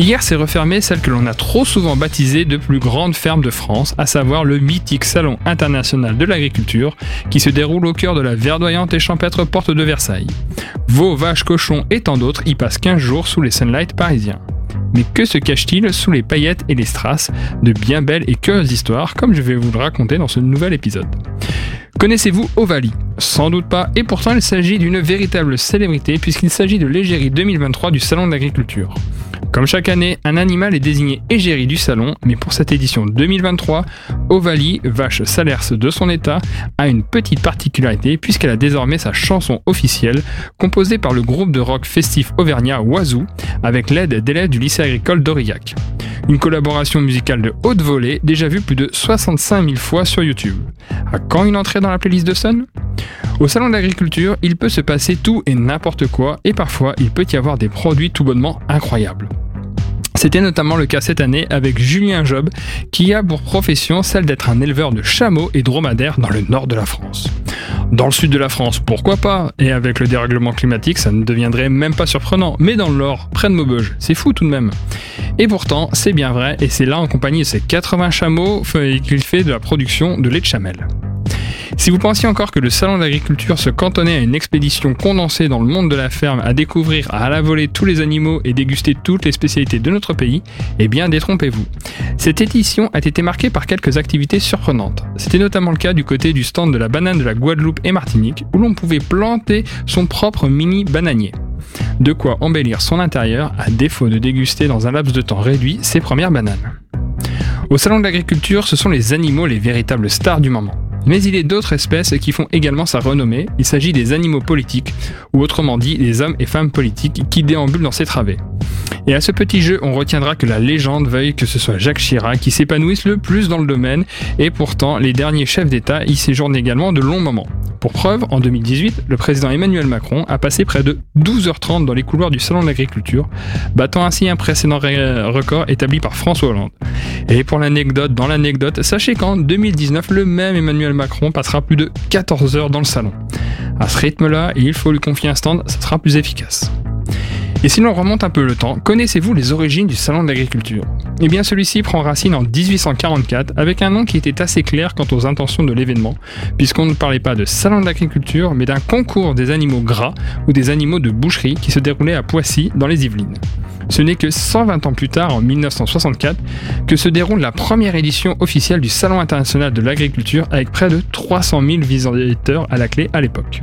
Hier s'est refermée celle que l'on a trop souvent baptisée de plus grande ferme de France, à savoir le mythique Salon international de l'agriculture, qui se déroule au cœur de la verdoyante et champêtre porte de Versailles. Veaux, vaches, cochons et tant d'autres y passent 15 jours sous les sunlights parisiens. Mais que se cache-t-il sous les paillettes et les strass de bien belles et curieuses histoires, comme je vais vous le raconter dans ce nouvel épisode Connaissez-vous Ovalie Sans doute pas, et pourtant il s'agit d'une véritable célébrité puisqu'il s'agit de l'égérie 2023 du Salon de l'Agriculture. Comme chaque année, un animal est désigné égérie du salon, mais pour cette édition 2023, Ovalie, vache salers de son état, a une petite particularité puisqu'elle a désormais sa chanson officielle, composée par le groupe de rock festif auvergnat Oiseau, avec l'aide d'élèves du lycée agricole d'Aurillac. Une collaboration musicale de haute volée, déjà vue plus de 65 000 fois sur YouTube. À quand une entrée dans la playlist de Sun? Au salon d'agriculture, il peut se passer tout et n'importe quoi, et parfois il peut y avoir des produits tout bonnement incroyables. C'était notamment le cas cette année avec Julien Job, qui a pour profession celle d'être un éleveur de chameaux et dromadaires dans le nord de la France. Dans le sud de la France, pourquoi pas? Et avec le dérèglement climatique, ça ne deviendrait même pas surprenant. Mais dans le nord, près de Maubeuge, c'est fou tout de même. Et pourtant, c'est bien vrai, et c'est là en compagnie de ses 80 chameaux qu'il fait de la production de lait de chamel. Si vous pensiez encore que le salon d'agriculture se cantonnait à une expédition condensée dans le monde de la ferme à découvrir à la volée tous les animaux et déguster toutes les spécialités de notre pays, eh bien détrompez-vous. Cette édition a été marquée par quelques activités surprenantes. C'était notamment le cas du côté du stand de la banane de la Guadeloupe et Martinique, où l'on pouvait planter son propre mini bananier. De quoi embellir son intérieur à défaut de déguster dans un laps de temps réduit ses premières bananes. Au salon de l'agriculture, ce sont les animaux les véritables stars du moment. Mais il est d'autres espèces qui font également sa renommée. Il s'agit des animaux politiques, ou autrement dit des hommes et femmes politiques qui déambulent dans ces travées. Et à ce petit jeu, on retiendra que la légende veuille que ce soit Jacques Chirac qui s'épanouisse le plus dans le domaine, et pourtant les derniers chefs d'État y séjournent également de longs moments. Pour preuve, en 2018, le président Emmanuel Macron a passé près de 12h30 dans les couloirs du Salon de l'Agriculture, battant ainsi un précédent record établi par François Hollande. Et pour l'anecdote, dans l'anecdote, sachez qu'en 2019, le même Emmanuel Macron passera plus de 14 heures dans le salon. À ce rythme-là, il faut lui confier un stand, ça sera plus efficace. Et si l'on remonte un peu le temps, connaissez-vous les origines du Salon de l'agriculture Eh bien celui-ci prend racine en 1844 avec un nom qui était assez clair quant aux intentions de l'événement, puisqu'on ne parlait pas de Salon de l'agriculture, mais d'un concours des animaux gras ou des animaux de boucherie qui se déroulait à Poissy dans les Yvelines. Ce n'est que 120 ans plus tard, en 1964, que se déroule la première édition officielle du Salon international de l'agriculture avec près de 300 000 visiteurs à la clé à l'époque.